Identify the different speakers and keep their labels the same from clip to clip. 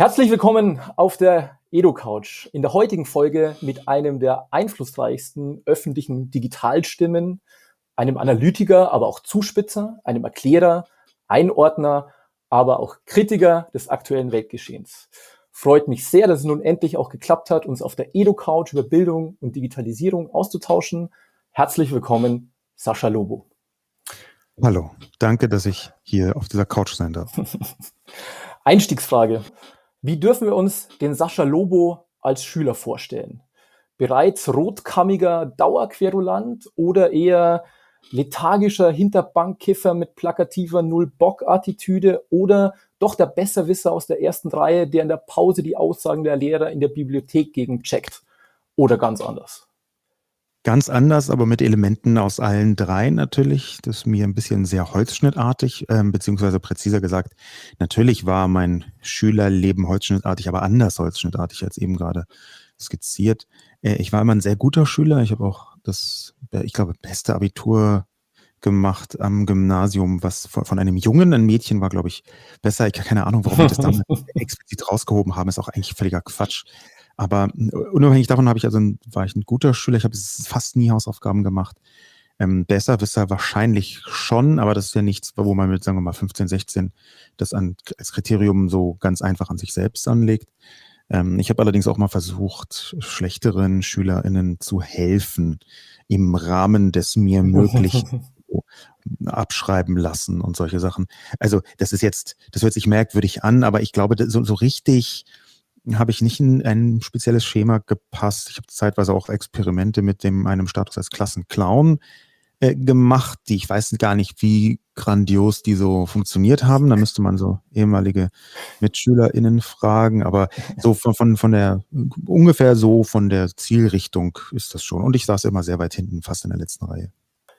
Speaker 1: Herzlich willkommen auf der EdoCouch. In der heutigen Folge mit einem der einflussreichsten öffentlichen Digitalstimmen, einem Analytiker, aber auch Zuspitzer, einem Erklärer, Einordner, aber auch Kritiker des aktuellen Weltgeschehens. Freut mich sehr, dass es nun endlich auch geklappt hat, uns auf der EdoCouch über Bildung und Digitalisierung auszutauschen. Herzlich willkommen, Sascha Lobo.
Speaker 2: Hallo, danke, dass ich hier auf dieser Couch sein darf.
Speaker 1: Einstiegsfrage. Wie dürfen wir uns den Sascha Lobo als Schüler vorstellen? Bereits rotkammiger Dauerquerulant oder eher lethargischer Hinterbankkiffer mit plakativer Null-Bock-Attitüde oder doch der Besserwisser aus der ersten Reihe, der in der Pause die Aussagen der Lehrer in der Bibliothek gegencheckt? Oder ganz anders?
Speaker 2: Ganz anders, aber mit Elementen aus allen drei natürlich. Das ist mir ein bisschen sehr holzschnittartig, äh, beziehungsweise präziser gesagt, natürlich war mein Schülerleben holzschnittartig, aber anders holzschnittartig als eben gerade skizziert. Äh, ich war immer ein sehr guter Schüler. Ich habe auch das, ich glaube, beste Abitur gemacht am Gymnasium, was von, von einem Jungen, ein Mädchen war, glaube ich, besser. Ich habe keine Ahnung, warum wir das damals explizit rausgehoben haben, ist auch eigentlich völliger Quatsch. Aber äh, unabhängig davon habe ich also war ich ein guter Schüler. Ich habe fast nie Hausaufgaben gemacht. Ähm, besser er wahrscheinlich schon, aber das ist ja nichts, wo man mit, sagen wir mal, 15, 16 das an, als Kriterium so ganz einfach an sich selbst anlegt. Ähm, ich habe allerdings auch mal versucht, schlechteren SchülerInnen zu helfen im Rahmen des mir möglichen abschreiben lassen und solche Sachen. Also das ist jetzt, das hört sich merkwürdig an, aber ich glaube, so, so richtig habe ich nicht in ein spezielles Schema gepasst. Ich habe zeitweise auch Experimente mit dem einem Status als Klassenclown äh, gemacht, die ich weiß gar nicht, wie grandios die so funktioniert haben. Da müsste man so ehemalige MitschülerInnen fragen, aber so von, von, von der, ungefähr so von der Zielrichtung ist das schon. Und ich saß immer sehr weit hinten, fast in der letzten Reihe.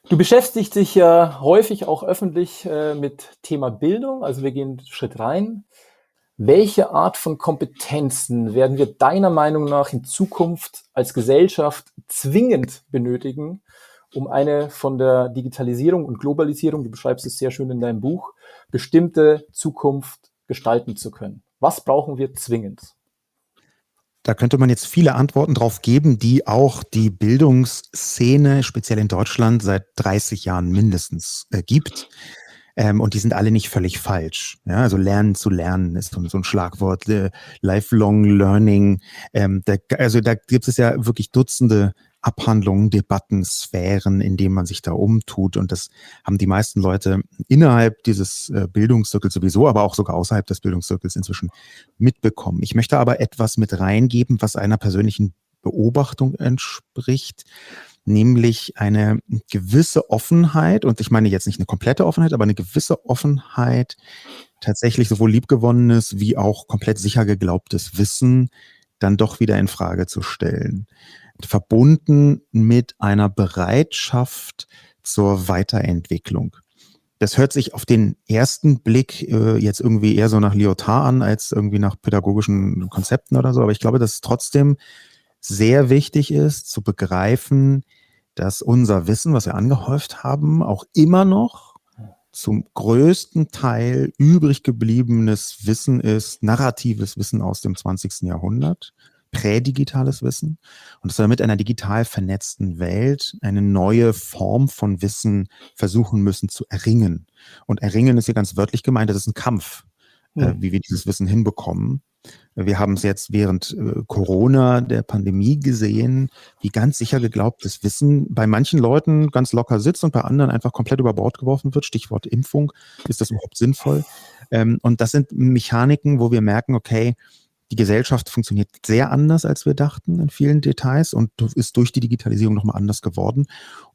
Speaker 1: Du beschäftigst dich ja häufig auch öffentlich äh, mit Thema Bildung. Also wir gehen Schritt rein. Welche Art von Kompetenzen werden wir deiner Meinung nach in Zukunft als Gesellschaft zwingend benötigen, um eine von der Digitalisierung und Globalisierung, du beschreibst es sehr schön in deinem Buch, bestimmte Zukunft gestalten zu können? Was brauchen wir zwingend?
Speaker 2: Da könnte man jetzt viele Antworten drauf geben, die auch die Bildungsszene, speziell in Deutschland, seit 30 Jahren mindestens äh, gibt. Ähm, und die sind alle nicht völlig falsch. Ja, also lernen zu lernen ist so, ein Schlagwort. Äh, lifelong Learning. Ähm, da, also da gibt es ja wirklich Dutzende Abhandlungen, Debatten, Sphären, in denen man sich da umtut. Und das haben die meisten Leute innerhalb dieses äh, Bildungszirkels sowieso, aber auch sogar außerhalb des Bildungszirkels inzwischen mitbekommen. Ich möchte aber etwas mit reingeben, was einer persönlichen Beobachtung entspricht nämlich eine gewisse Offenheit, und ich meine jetzt nicht eine komplette Offenheit, aber eine gewisse Offenheit, tatsächlich sowohl liebgewonnenes wie auch komplett sicher geglaubtes Wissen dann doch wieder in Frage zu stellen. Verbunden mit einer Bereitschaft zur Weiterentwicklung. Das hört sich auf den ersten Blick äh, jetzt irgendwie eher so nach Lyotard an, als irgendwie nach pädagogischen Konzepten oder so. Aber ich glaube, dass es trotzdem sehr wichtig ist, zu begreifen, dass unser Wissen, was wir angehäuft haben, auch immer noch zum größten Teil übrig gebliebenes Wissen ist, narratives Wissen aus dem 20. Jahrhundert, prädigitales Wissen und dass wir mit einer digital vernetzten Welt eine neue Form von Wissen versuchen müssen zu erringen. Und erringen ist hier ganz wörtlich gemeint, das ist ein Kampf, mhm. äh, hm. wie wir dieses Wissen hinbekommen. Wir haben es jetzt während äh, Corona, der Pandemie gesehen, wie ganz sicher geglaubtes Wissen bei manchen Leuten ganz locker sitzt und bei anderen einfach komplett über Bord geworfen wird. Stichwort Impfung. Ist das überhaupt sinnvoll? Ähm, und das sind Mechaniken, wo wir merken, okay, die Gesellschaft funktioniert sehr anders, als wir dachten in vielen Details und ist durch die Digitalisierung nochmal anders geworden.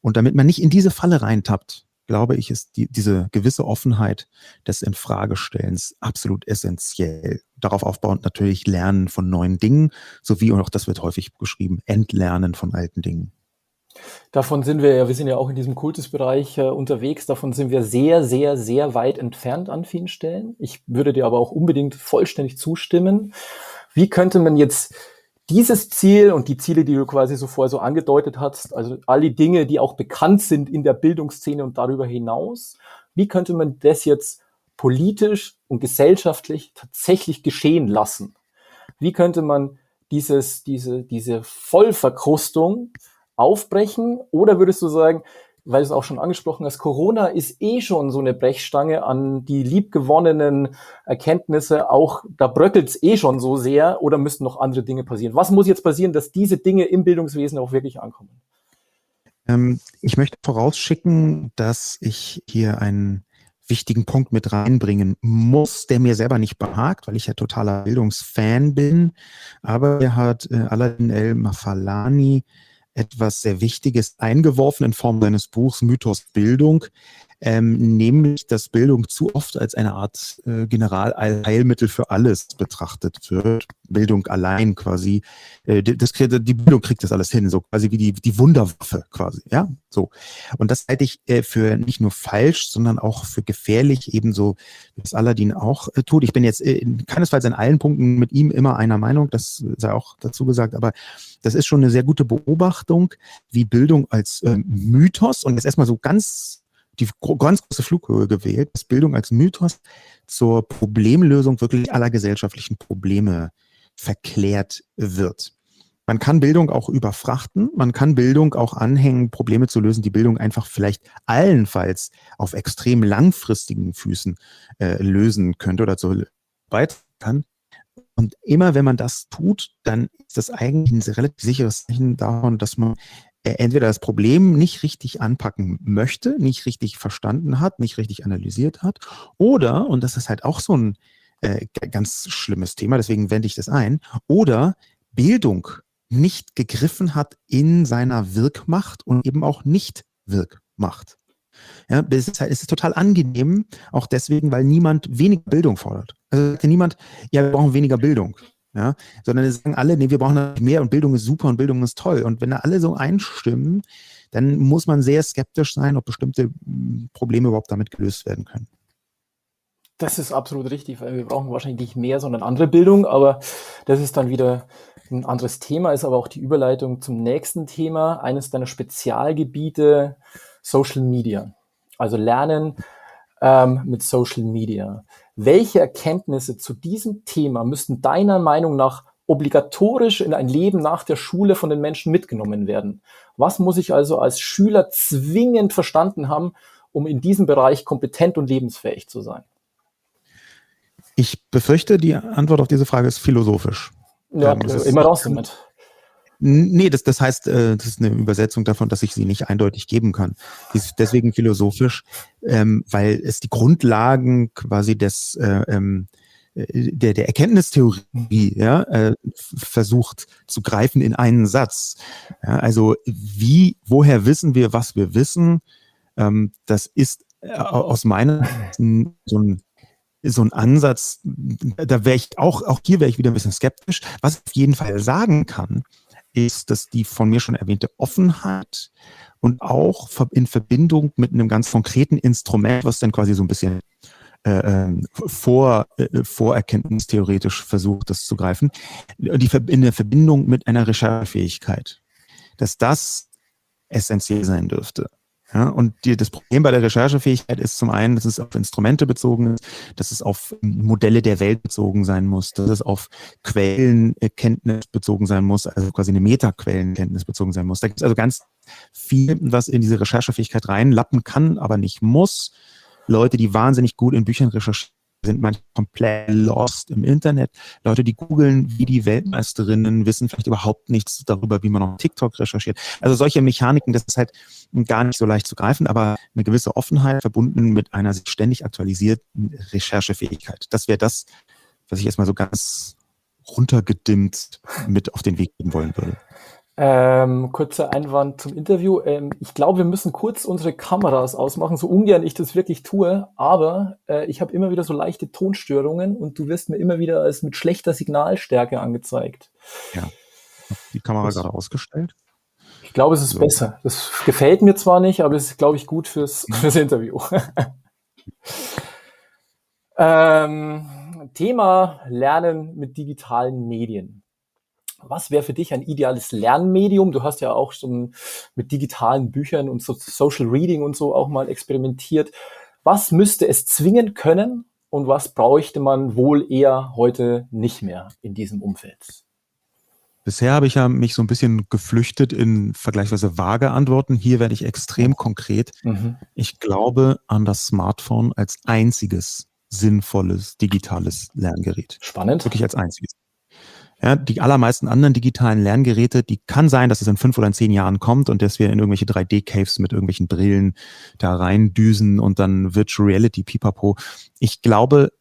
Speaker 2: Und damit man nicht in diese Falle reintappt, glaube ich, ist die, diese gewisse Offenheit des Infragestellens absolut essentiell. Darauf aufbauend natürlich Lernen von neuen Dingen, sowie, und auch das wird häufig beschrieben, Entlernen von alten Dingen.
Speaker 1: Davon sind wir ja, wir sind ja auch in diesem Kultusbereich äh, unterwegs, davon sind wir sehr, sehr, sehr weit entfernt an vielen Stellen. Ich würde dir aber auch unbedingt vollständig zustimmen. Wie könnte man jetzt dieses Ziel und die Ziele, die du quasi so vorher so angedeutet hast, also alle Dinge, die auch bekannt sind in der Bildungsszene und darüber hinaus, wie könnte man das jetzt politisch und gesellschaftlich tatsächlich geschehen lassen? Wie könnte man dieses, diese, diese Vollverkrustung aufbrechen? Oder würdest du sagen, weil es auch schon angesprochen hast, Corona ist eh schon so eine Brechstange an die liebgewonnenen Erkenntnisse. Auch da bröckelt es eh schon so sehr oder müssten noch andere Dinge passieren? Was muss jetzt passieren, dass diese Dinge im Bildungswesen auch wirklich ankommen?
Speaker 2: Ähm, ich möchte vorausschicken, dass ich hier einen wichtigen Punkt mit reinbringen muss, der mir selber nicht behagt, weil ich ja totaler Bildungsfan bin. Aber er hat äh, Aladdin El Mafalani etwas sehr Wichtiges eingeworfen in Form seines Buchs Mythos Bildung, ähm, nämlich dass Bildung zu oft als eine Art äh, Generalheilmittel für alles betrachtet wird. Bildung allein quasi, äh, das, die Bildung kriegt das alles hin, so quasi wie die, die Wunderwaffe quasi, ja, so. Und das halte ich äh, für nicht nur falsch, sondern auch für gefährlich, ebenso wie das Aladdin auch äh, tut. Ich bin jetzt äh, keinesfalls in allen Punkten mit ihm immer einer Meinung, das sei auch dazu gesagt, aber das ist schon eine sehr gute Beobachtung, wie Bildung als äh, Mythos und jetzt erstmal so ganz die ganz große Flughöhe gewählt, dass Bildung als Mythos zur Problemlösung wirklich aller gesellschaftlichen Probleme verklärt wird. Man kann Bildung auch überfrachten, man kann Bildung auch anhängen, Probleme zu lösen, die Bildung einfach vielleicht allenfalls auf extrem langfristigen Füßen äh, lösen könnte oder so weit kann. Und immer wenn man das tut, dann ist das eigentlich ein relativ sicheres Zeichen davon, dass man entweder das Problem nicht richtig anpacken möchte, nicht richtig verstanden hat, nicht richtig analysiert hat, oder, und das ist halt auch so ein äh, ganz schlimmes Thema, deswegen wende ich das ein, oder Bildung nicht gegriffen hat in seiner Wirkmacht und eben auch nicht Wirkmacht. Ja, es ist, halt, es ist total angenehm, auch deswegen, weil niemand weniger Bildung fordert. Also niemand, ja, wir brauchen weniger Bildung ja, sondern sagen alle, nee, wir brauchen mehr und Bildung ist super und Bildung ist toll. Und wenn da alle so einstimmen, dann muss man sehr skeptisch sein, ob bestimmte Probleme überhaupt damit gelöst werden können.
Speaker 1: Das ist absolut richtig, weil wir brauchen wahrscheinlich nicht mehr, sondern andere Bildung, aber das ist dann wieder ein anderes Thema, ist aber auch die Überleitung zum nächsten Thema, eines deiner Spezialgebiete, Social Media. Also Lernen ähm, mit Social Media. Welche Erkenntnisse zu diesem Thema müssten deiner Meinung nach obligatorisch in ein Leben nach der Schule von den Menschen mitgenommen werden? Was muss ich also als Schüler zwingend verstanden haben, um in diesem Bereich kompetent und lebensfähig zu sein?
Speaker 2: Ich befürchte, die Antwort auf diese Frage ist philosophisch.
Speaker 1: Ja, ähm, immer raus damit.
Speaker 2: Nee, das, das heißt, äh, das ist eine Übersetzung davon, dass ich sie nicht eindeutig geben kann. Die ist deswegen philosophisch, ähm, weil es die Grundlagen quasi des äh, ähm, äh, der, der Erkenntnistheorie ja, versucht zu greifen in einen Satz. Also wie, woher wissen wir, was wir wissen? Ähm, das ist aus meiner so ein so ein Ansatz, da wäre ich auch, auch hier wäre ich wieder ein bisschen skeptisch. Was ich auf jeden Fall sagen kann, ist, dass die von mir schon erwähnte Offenheit und auch in Verbindung mit einem ganz konkreten Instrument, was dann quasi so ein bisschen äh, ähm, vor, äh, vorerkenntnistheoretisch versucht, das zu greifen, die, in der Verbindung mit einer Recherchefähigkeit, dass das essentiell sein dürfte. Ja, und die, das Problem bei der Recherchefähigkeit ist zum einen, dass es auf Instrumente bezogen ist, dass es auf Modelle der Welt bezogen sein muss, dass es auf Quellenkenntnis bezogen sein muss, also quasi eine Metaquellenkenntnis bezogen sein muss. Da gibt es also ganz viel, was in diese Recherchefähigkeit reinlappen kann, aber nicht muss. Leute, die wahnsinnig gut in Büchern recherchieren, sind manchmal komplett lost im Internet. Leute, die googeln, wie die Weltmeisterinnen, wissen vielleicht überhaupt nichts darüber, wie man auf TikTok recherchiert. Also solche Mechaniken, das ist halt gar nicht so leicht zu greifen, aber eine gewisse Offenheit verbunden mit einer sich ständig aktualisierten Recherchefähigkeit. Das wäre das, was ich erstmal so ganz runtergedimmt mit auf den Weg geben wollen würde.
Speaker 1: Ähm, kurzer Einwand zum Interview. Ähm, ich glaube, wir müssen kurz unsere Kameras ausmachen, so ungern ich das wirklich tue, aber äh, ich habe immer wieder so leichte Tonstörungen und du wirst mir immer wieder als mit schlechter Signalstärke angezeigt.
Speaker 2: Ja. Die Kamera gerade ausgestellt?
Speaker 1: Ich glaube, es ist so. besser. Das gefällt mir zwar nicht, aber es ist, glaube ich, gut fürs, fürs Interview. ähm, Thema Lernen mit digitalen Medien was wäre für dich ein ideales Lernmedium? Du hast ja auch schon mit digitalen Büchern und so Social Reading und so auch mal experimentiert. Was müsste es zwingen können und was bräuchte man wohl eher heute nicht mehr in diesem Umfeld?
Speaker 2: Bisher habe ich ja mich so ein bisschen geflüchtet in vergleichsweise vage Antworten. Hier werde ich extrem konkret. Mhm. Ich glaube an das Smartphone als einziges sinnvolles digitales Lerngerät.
Speaker 1: Spannend.
Speaker 2: Wirklich als einziges. Ja, die allermeisten anderen digitalen Lerngeräte, die kann sein, dass es in fünf oder in zehn Jahren kommt und dass wir in irgendwelche 3D-Caves mit irgendwelchen Brillen da reindüsen und dann Virtual Reality pipapo. Ich glaube,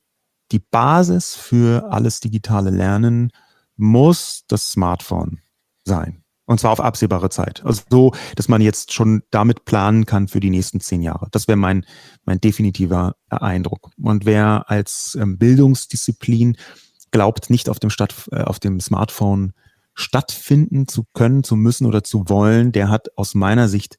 Speaker 2: die Basis für alles digitale Lernen muss das Smartphone sein. Und zwar auf absehbare Zeit. Also so, dass man jetzt schon damit planen kann für die nächsten zehn Jahre. Das wäre mein, mein definitiver Eindruck. Und wer als ähm, Bildungsdisziplin glaubt, nicht auf dem, Stadt, äh, auf dem Smartphone stattfinden zu können, zu müssen oder zu wollen, der hat aus meiner Sicht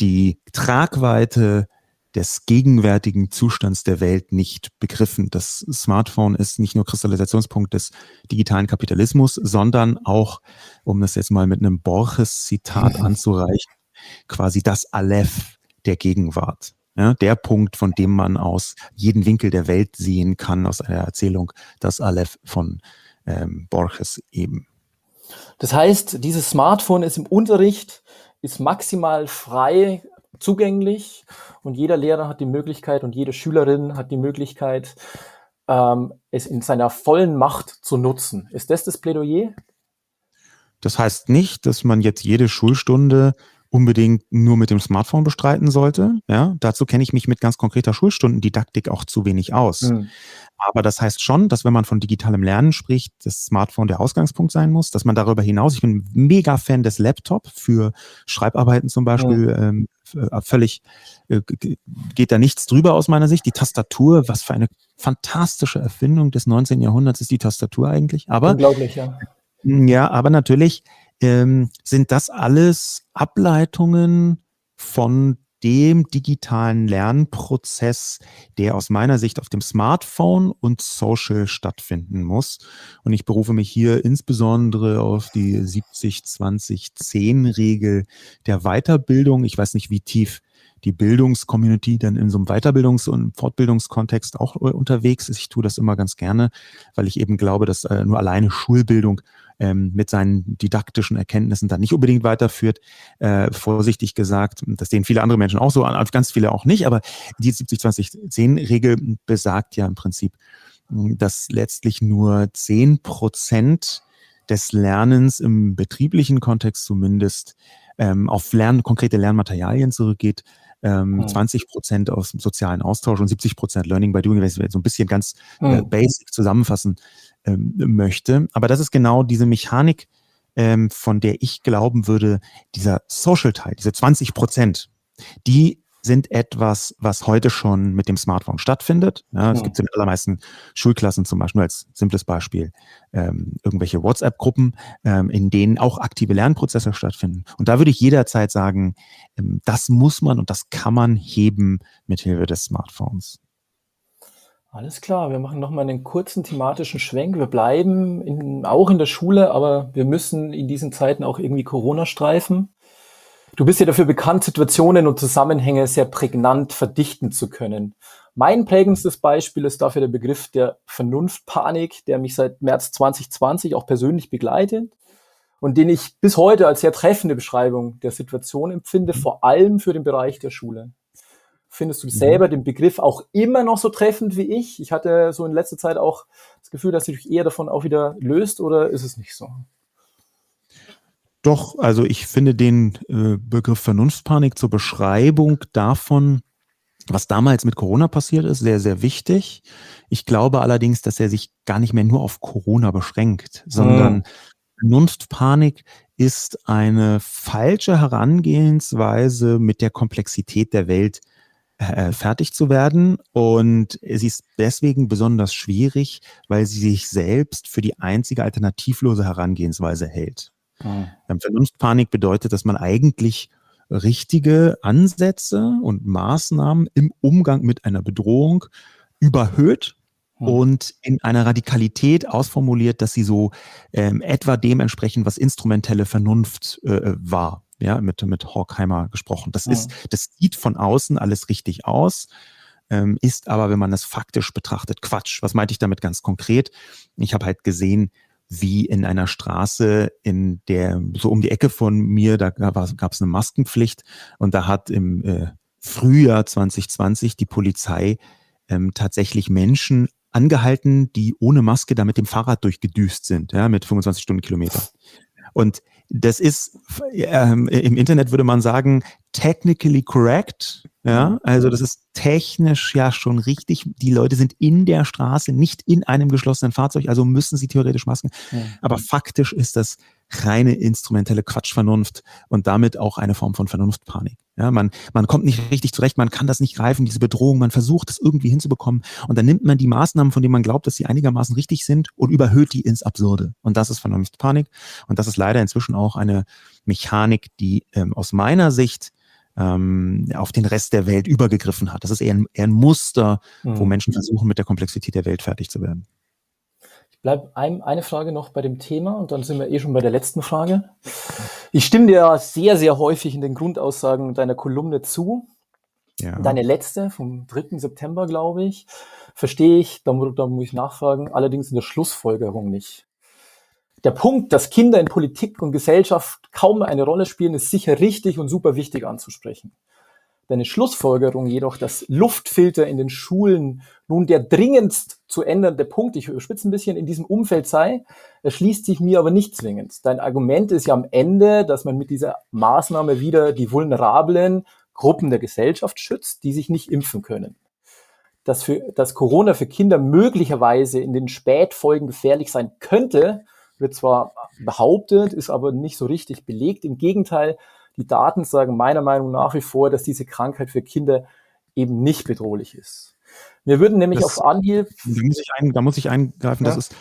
Speaker 2: die Tragweite des gegenwärtigen Zustands der Welt nicht begriffen. Das Smartphone ist nicht nur Kristallisationspunkt des digitalen Kapitalismus, sondern auch, um das jetzt mal mit einem Borges-Zitat anzureichen, quasi das Aleph der Gegenwart. Ja, der Punkt, von dem man aus jeden Winkel der Welt sehen kann, aus einer Erzählung, das Aleph von ähm, Borges eben.
Speaker 1: Das heißt, dieses Smartphone ist im Unterricht, ist maximal frei zugänglich und jeder Lehrer hat die Möglichkeit und jede Schülerin hat die Möglichkeit, ähm, es in seiner vollen Macht zu nutzen. Ist das das Plädoyer?
Speaker 2: Das heißt nicht, dass man jetzt jede Schulstunde unbedingt nur mit dem Smartphone bestreiten sollte. Ja, dazu kenne ich mich mit ganz konkreter Schulstundendidaktik auch zu wenig aus. Mhm. Aber das heißt schon, dass wenn man von digitalem Lernen spricht, das Smartphone der Ausgangspunkt sein muss, dass man darüber hinaus, ich bin mega Fan des Laptop für Schreibarbeiten zum Beispiel, mhm. ähm, äh, völlig äh, geht da nichts drüber aus meiner Sicht. Die Tastatur, was für eine fantastische Erfindung des 19. Jahrhunderts ist die Tastatur eigentlich. Aber
Speaker 1: unglaublich, ja.
Speaker 2: Ja, aber natürlich ähm, sind das alles Ableitungen von dem digitalen Lernprozess, der aus meiner Sicht auf dem Smartphone und Social stattfinden muss. Und ich berufe mich hier insbesondere auf die 70-20-10-Regel der Weiterbildung. Ich weiß nicht, wie tief die Bildungscommunity dann in so einem Weiterbildungs- und Fortbildungskontext auch äh, unterwegs ist. Ich tue das immer ganz gerne, weil ich eben glaube, dass äh, nur alleine Schulbildung ähm, mit seinen didaktischen Erkenntnissen dann nicht unbedingt weiterführt. Äh, vorsichtig gesagt, das sehen viele andere Menschen auch so, ganz viele auch nicht, aber die 70-20-10-Regel besagt ja im Prinzip, hm, dass letztlich nur zehn Prozent des Lernens im betrieblichen Kontext zumindest ähm, auf Lern konkrete Lernmaterialien zurückgeht, ähm, mhm. 20 Prozent aus dem sozialen Austausch und 70 Prozent Learning by Doing, wenn ich so ein bisschen ganz äh, mhm. basic zusammenfassen ähm, möchte. Aber das ist genau diese Mechanik, ähm, von der ich glauben würde, dieser Social-Teil, diese 20 Prozent, die sind etwas, was heute schon mit dem Smartphone stattfindet. Ja, es ja. gibt in den allermeisten Schulklassen zum Beispiel als simples Beispiel ähm, irgendwelche WhatsApp-Gruppen, ähm, in denen auch aktive Lernprozesse stattfinden. Und da würde ich jederzeit sagen, ähm, das muss man und das kann man heben mit Hilfe des Smartphones.
Speaker 1: Alles klar, wir machen nochmal einen kurzen thematischen Schwenk. Wir bleiben in, auch in der Schule, aber wir müssen in diesen Zeiten auch irgendwie Corona streifen. Du bist ja dafür bekannt, Situationen und Zusammenhänge sehr prägnant verdichten zu können. Mein prägendstes Beispiel ist dafür der Begriff der Vernunftpanik, der mich seit März 2020 auch persönlich begleitet und den ich bis heute als sehr treffende Beschreibung der Situation empfinde, vor allem für den Bereich der Schule. Findest du mhm. selber den Begriff auch immer noch so treffend wie ich? Ich hatte so in letzter Zeit auch das Gefühl, dass du dich eher davon auch wieder löst oder ist es nicht so?
Speaker 2: Doch, also ich finde den äh, Begriff Vernunftspanik zur Beschreibung davon, was damals mit Corona passiert ist, sehr, sehr wichtig. Ich glaube allerdings, dass er sich gar nicht mehr nur auf Corona beschränkt, sondern mhm. Vernunftpanik ist eine falsche Herangehensweise, mit der Komplexität der Welt äh, fertig zu werden. Und sie ist deswegen besonders schwierig, weil sie sich selbst für die einzige alternativlose Herangehensweise hält. Mhm. Vernunftpanik bedeutet, dass man eigentlich richtige Ansätze und Maßnahmen im Umgang mit einer Bedrohung überhöht hm. und in einer Radikalität ausformuliert, dass sie so ähm, etwa dem entsprechen, was instrumentelle Vernunft äh, war. Ja, mit, mit Horkheimer gesprochen. Das hm. ist, das sieht von außen alles richtig aus, ähm, ist aber, wenn man es faktisch betrachtet, Quatsch. Was meinte ich damit ganz konkret? Ich habe halt gesehen, wie in einer Straße, in der so um die Ecke von mir, da gab es eine Maskenpflicht und da hat im äh, Frühjahr 2020 die Polizei ähm, tatsächlich Menschen angehalten, die ohne Maske da mit dem Fahrrad durchgedüst sind, ja, mit 25 Stundenkilometer. Und das ist ähm, im Internet würde man sagen technically correct, ja, also das ist technisch ja schon richtig. Die Leute sind in der Straße, nicht in einem geschlossenen Fahrzeug, also müssen sie theoretisch Masken. Mhm. Aber faktisch ist das reine instrumentelle Quatschvernunft und damit auch eine Form von Vernunftpanik. Ja, man, man kommt nicht richtig zurecht, man kann das nicht greifen, diese Bedrohung, man versucht es irgendwie hinzubekommen und dann nimmt man die Maßnahmen, von denen man glaubt, dass sie einigermaßen richtig sind und überhöht die ins Absurde. Und das ist Vernunftpanik und das ist leider inzwischen auch eine Mechanik, die ähm, aus meiner Sicht ähm, auf den Rest der Welt übergegriffen hat. Das ist eher ein, eher ein Muster, mhm. wo Menschen versuchen, mit der Komplexität der Welt fertig zu werden.
Speaker 1: Ich bleibe ein, eine Frage noch bei dem Thema und dann sind wir eh schon bei der letzten Frage. Ich stimme dir sehr, sehr häufig in den Grundaussagen deiner Kolumne zu. Ja. Deine letzte vom 3. September, glaube ich, verstehe ich, da, da muss ich nachfragen, allerdings in der Schlussfolgerung nicht. Der Punkt, dass Kinder in Politik und Gesellschaft kaum eine Rolle spielen, ist sicher richtig und super wichtig anzusprechen. Deine Schlussfolgerung jedoch, dass Luftfilter in den Schulen nun der dringendst zu ändernde Punkt, ich überspitze ein bisschen, in diesem Umfeld sei, erschließt sich mir aber nicht zwingend. Dein Argument ist ja am Ende, dass man mit dieser Maßnahme wieder die vulnerablen Gruppen der Gesellschaft schützt, die sich nicht impfen können. Dass, für, dass Corona für Kinder möglicherweise in den Spätfolgen gefährlich sein könnte, wird zwar behauptet, ist aber nicht so richtig belegt. Im Gegenteil, die Daten sagen meiner Meinung nach wie vor, dass diese Krankheit für Kinder eben nicht bedrohlich ist. Wir würden nämlich das, auf Anhieb.
Speaker 2: Da muss ich, ein, da muss ich eingreifen, ja? das ist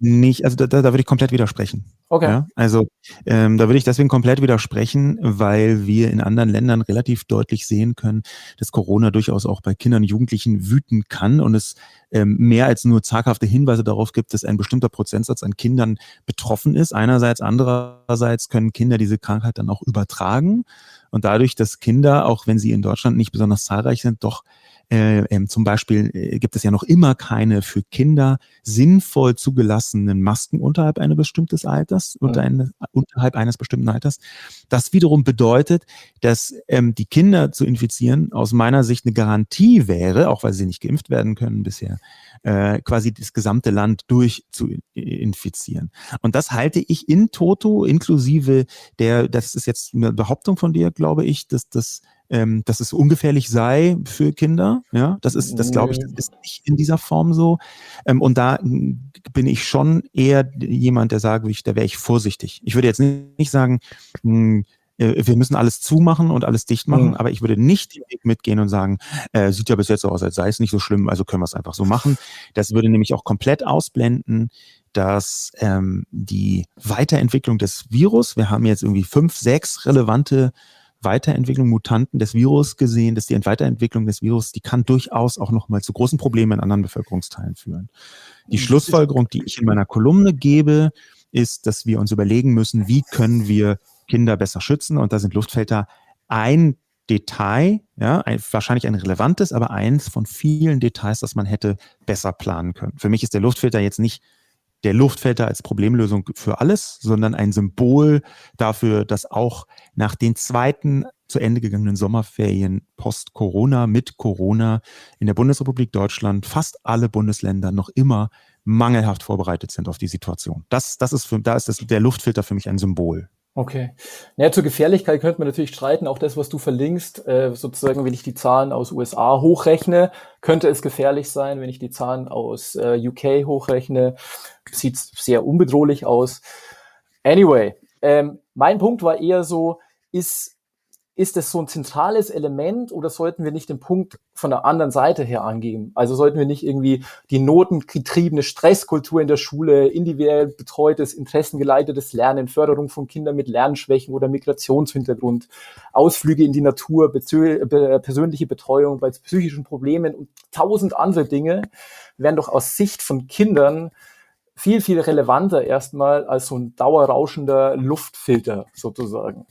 Speaker 2: nicht, also da, da würde ich komplett widersprechen. Okay. Ja, also ähm, da würde ich deswegen komplett widersprechen, weil wir in anderen Ländern relativ deutlich sehen können, dass Corona durchaus auch bei Kindern und Jugendlichen wüten kann und es ähm, mehr als nur zaghafte Hinweise darauf gibt, dass ein bestimmter Prozentsatz an Kindern betroffen ist. Einerseits, andererseits können Kinder diese Krankheit dann auch übertragen und dadurch, dass Kinder, auch wenn sie in Deutschland nicht besonders zahlreich sind, doch äh, ähm, zum Beispiel äh, gibt es ja noch immer keine für Kinder sinnvoll zugelassenen Masken unterhalb eines bestimmten Alters, unter eine, unterhalb eines bestimmten Alters. Das wiederum bedeutet, dass ähm, die Kinder zu infizieren aus meiner Sicht eine Garantie wäre, auch weil sie nicht geimpft werden können bisher, äh, quasi das gesamte Land durch zu infizieren. Und das halte ich in toto, inklusive der, das ist jetzt eine Behauptung von dir, glaube ich, dass das ähm, dass es ungefährlich sei für Kinder. Ja, das ist, das glaube ich, das ist nicht in dieser Form so. Ähm, und da bin ich schon eher jemand, der sagt, da wäre ich vorsichtig. Ich würde jetzt nicht sagen, mh, äh, wir müssen alles zumachen und alles dicht machen, mhm. aber ich würde nicht den Weg mitgehen und sagen, äh, sieht ja bis jetzt so aus, als sei es nicht so schlimm, also können wir es einfach so machen. Das würde nämlich auch komplett ausblenden, dass ähm, die Weiterentwicklung des Virus, wir haben jetzt irgendwie fünf, sechs relevante Weiterentwicklung, Mutanten des Virus gesehen, dass die Weiterentwicklung des Virus, die kann durchaus auch nochmal zu großen Problemen in anderen Bevölkerungsteilen führen. Die Schlussfolgerung, die ich in meiner Kolumne gebe, ist, dass wir uns überlegen müssen, wie können wir Kinder besser schützen. Und da sind Luftfilter ein Detail, ja, ein, wahrscheinlich ein relevantes, aber eins von vielen Details, das man hätte besser planen können. Für mich ist der Luftfilter jetzt nicht der Luftfilter als Problemlösung für alles, sondern ein Symbol dafür, dass auch nach den zweiten zu Ende gegangenen Sommerferien post-Corona, mit Corona in der Bundesrepublik Deutschland fast alle Bundesländer noch immer mangelhaft vorbereitet sind auf die Situation. Das, das ist für, da ist das, der Luftfilter für mich ein Symbol.
Speaker 1: Okay. Naja, zur Gefährlichkeit könnte man natürlich streiten. Auch das, was du verlinkst, äh, sozusagen, wenn ich die Zahlen aus USA hochrechne, könnte es gefährlich sein. Wenn ich die Zahlen aus äh, UK hochrechne, sieht es sehr unbedrohlich aus. Anyway, Ähm, mein Punkt war eher so, ist ist das so ein zentrales Element oder sollten wir nicht den Punkt von der anderen Seite her angeben? Also sollten wir nicht irgendwie die notengetriebene Stresskultur in der Schule, individuell betreutes, interessengeleitetes Lernen, Förderung von Kindern mit Lernschwächen oder Migrationshintergrund, Ausflüge in die Natur, persönliche Betreuung bei psychischen Problemen und tausend andere Dinge werden doch aus Sicht von Kindern viel, viel relevanter erstmal als so ein dauerrauschender Luftfilter sozusagen.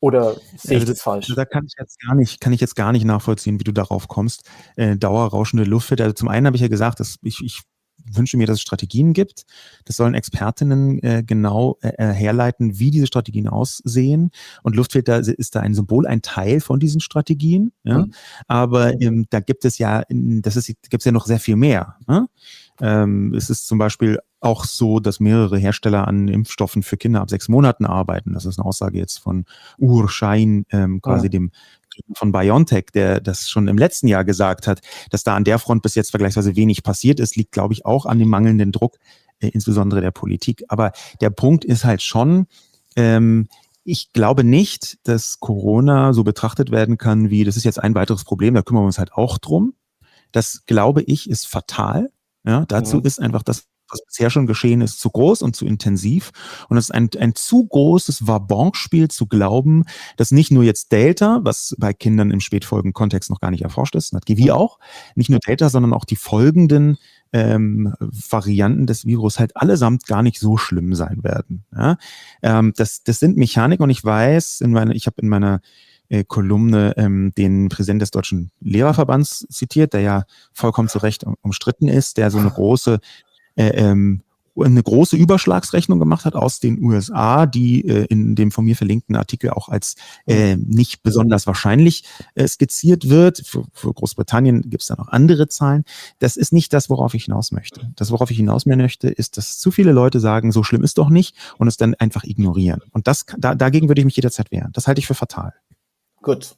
Speaker 1: Oder sehe ich also das falsch?
Speaker 2: Da kann ich jetzt gar nicht, kann ich jetzt gar nicht nachvollziehen, wie du darauf kommst. Äh, dauerrauschende Luftfilter. Also zum einen habe ich ja gesagt, dass ich, ich wünsche mir, dass es Strategien gibt. Das sollen Expertinnen äh, genau äh, äh herleiten, wie diese Strategien aussehen. Und Luftfilter ist da ein Symbol, ein Teil von diesen Strategien. Ja? Mhm. Aber ähm, da gibt es ja, das ist, gibt es ja noch sehr viel mehr. Ne? Ähm, es ist zum Beispiel auch so, dass mehrere Hersteller an Impfstoffen für Kinder ab sechs Monaten arbeiten. Das ist eine Aussage jetzt von Ur Schein, ähm, quasi ja. dem von BioNTech, der das schon im letzten Jahr gesagt hat, dass da an der Front bis jetzt vergleichsweise wenig passiert ist, liegt, glaube ich, auch an dem mangelnden Druck, äh, insbesondere der Politik. Aber der Punkt ist halt schon, ähm, ich glaube nicht, dass Corona so betrachtet werden kann, wie das ist jetzt ein weiteres Problem, da kümmern wir uns halt auch drum. Das glaube ich ist fatal. Ja, dazu mhm. ist einfach das was bisher schon geschehen ist, zu groß und zu intensiv. Und es ist ein, ein zu großes Wabonspiel zu glauben, dass nicht nur jetzt Delta, was bei Kindern im Spätfolgen-Kontext noch gar nicht erforscht ist, hat GW auch, nicht nur Delta, sondern auch die folgenden ähm, Varianten des Virus halt allesamt gar nicht so schlimm sein werden. Ja? Ähm, das, das sind Mechaniken und ich weiß, in meiner, ich habe in meiner äh, Kolumne ähm, den Präsident des Deutschen Lehrerverbands zitiert, der ja vollkommen zu Recht umstritten ist, der so eine große äh, ähm, eine große Überschlagsrechnung gemacht hat aus den USA, die äh, in dem von mir verlinkten Artikel auch als äh, nicht besonders wahrscheinlich äh, skizziert wird. Für, für Großbritannien gibt es da noch andere Zahlen. Das ist nicht das, worauf ich hinaus möchte. Das, worauf ich hinaus möchte, ist, dass zu viele Leute sagen, so schlimm ist doch nicht und es dann einfach ignorieren. Und das, da, dagegen würde ich mich jederzeit wehren. Das halte ich für fatal.
Speaker 1: Gut.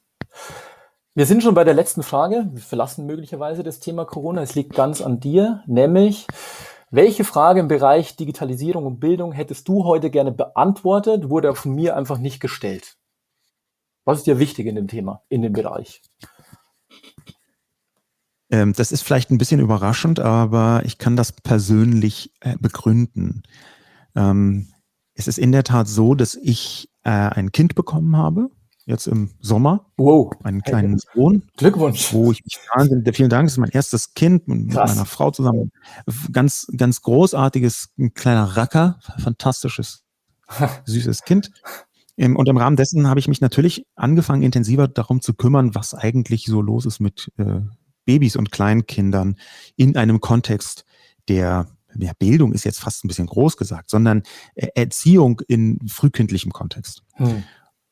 Speaker 1: Wir sind schon bei der letzten Frage. Wir verlassen möglicherweise das Thema Corona. Es liegt ganz an dir, nämlich welche Frage im Bereich Digitalisierung und Bildung hättest du heute gerne beantwortet, wurde von mir einfach nicht gestellt? Was ist dir wichtig in dem Thema, in dem Bereich?
Speaker 2: Ähm, das ist vielleicht ein bisschen überraschend, aber ich kann das persönlich äh, begründen. Ähm, es ist in der Tat so, dass ich äh, ein Kind bekommen habe jetzt im Sommer.
Speaker 1: Wow.
Speaker 2: Einen kleinen Sohn.
Speaker 1: Glückwunsch.
Speaker 2: Wo ich mich wahnsinnig, vielen Dank, das ist mein erstes Kind mit Krass. meiner Frau zusammen. Ganz, ganz großartiges, ein kleiner Racker, fantastisches, süßes Kind. Und im Rahmen dessen habe ich mich natürlich angefangen, intensiver darum zu kümmern, was eigentlich so los ist mit äh, Babys und Kleinkindern in einem Kontext der ja, Bildung ist jetzt fast ein bisschen groß gesagt, sondern äh, Erziehung in frühkindlichem Kontext. Hm.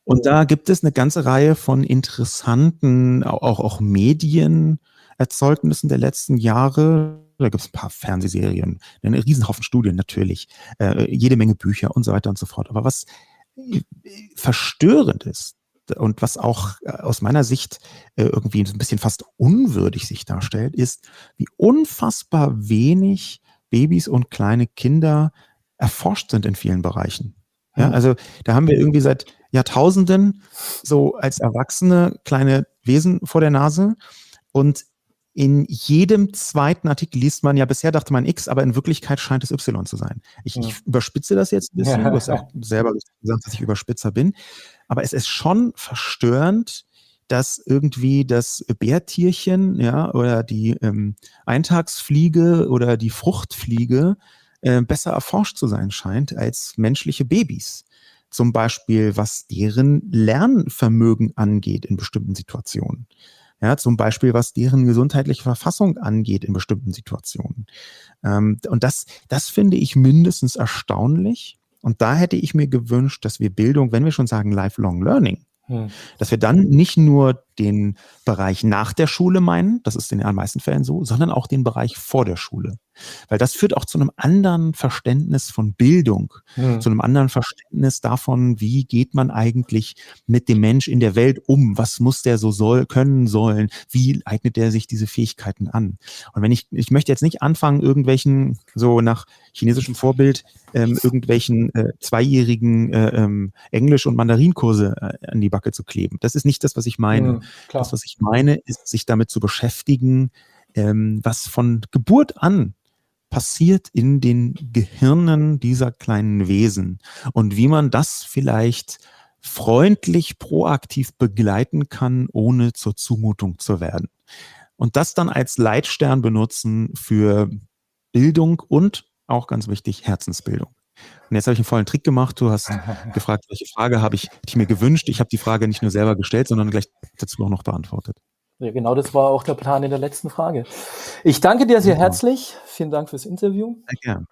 Speaker 2: Und da gibt es eine ganze Reihe von interessanten, auch, auch Medienerzeugnissen der letzten Jahre. Da gibt es ein paar Fernsehserien, einen Riesenhaufen Studien natürlich, äh, jede Menge Bücher und so weiter und so fort. Aber was äh, verstörend ist und was auch äh, aus meiner Sicht äh, irgendwie ein bisschen fast unwürdig sich darstellt, ist, wie unfassbar wenig Babys und kleine Kinder erforscht sind in vielen Bereichen. Ja, also da haben wir irgendwie seit Jahrtausenden so als Erwachsene kleine Wesen vor der Nase und in jedem zweiten Artikel liest man ja, bisher dachte man X, aber in Wirklichkeit scheint es Y zu sein. Ich, ja. ich überspitze das jetzt ein bisschen, ja. du hast auch selber gesagt, dass ich Überspitzer bin, aber es ist schon verstörend, dass irgendwie das Bärtierchen, ja, oder die ähm, Eintagsfliege oder die Fruchtfliege äh, besser erforscht zu sein scheint als menschliche Babys. Zum Beispiel, was deren Lernvermögen angeht in bestimmten Situationen. Ja, zum Beispiel, was deren gesundheitliche Verfassung angeht in bestimmten Situationen. Ähm, und das, das finde ich mindestens erstaunlich. Und da hätte ich mir gewünscht, dass wir Bildung, wenn wir schon sagen Lifelong Learning, hm. dass wir dann nicht nur den Bereich nach der Schule meinen, das ist in den meisten Fällen so, sondern auch den Bereich vor der Schule. Weil das führt auch zu einem anderen Verständnis von Bildung, mhm. zu einem anderen Verständnis davon, wie geht man eigentlich mit dem Mensch in der Welt um? Was muss der so soll, können sollen? Wie eignet der sich diese Fähigkeiten an? Und wenn ich, ich möchte jetzt nicht anfangen, irgendwelchen, so nach chinesischem Vorbild, ähm, irgendwelchen äh, zweijährigen äh, ähm, Englisch- und Mandarinkurse äh, an die Backe zu kleben. Das ist nicht das, was ich meine. Mhm, das, was ich meine, ist, sich damit zu beschäftigen, ähm, was von Geburt an passiert in den Gehirnen dieser kleinen Wesen und wie man das vielleicht freundlich, proaktiv begleiten kann, ohne zur Zumutung zu werden. Und das dann als Leitstern benutzen für Bildung und auch ganz wichtig, Herzensbildung. Und jetzt habe ich einen vollen Trick gemacht. Du hast gefragt, welche Frage habe ich, ich mir gewünscht. Ich habe die Frage nicht nur selber gestellt, sondern gleich dazu auch noch beantwortet.
Speaker 1: Ja, genau das war auch der Plan in der letzten Frage. Ich danke dir sehr herzlich. Vielen Dank fürs Interview. Sehr gern.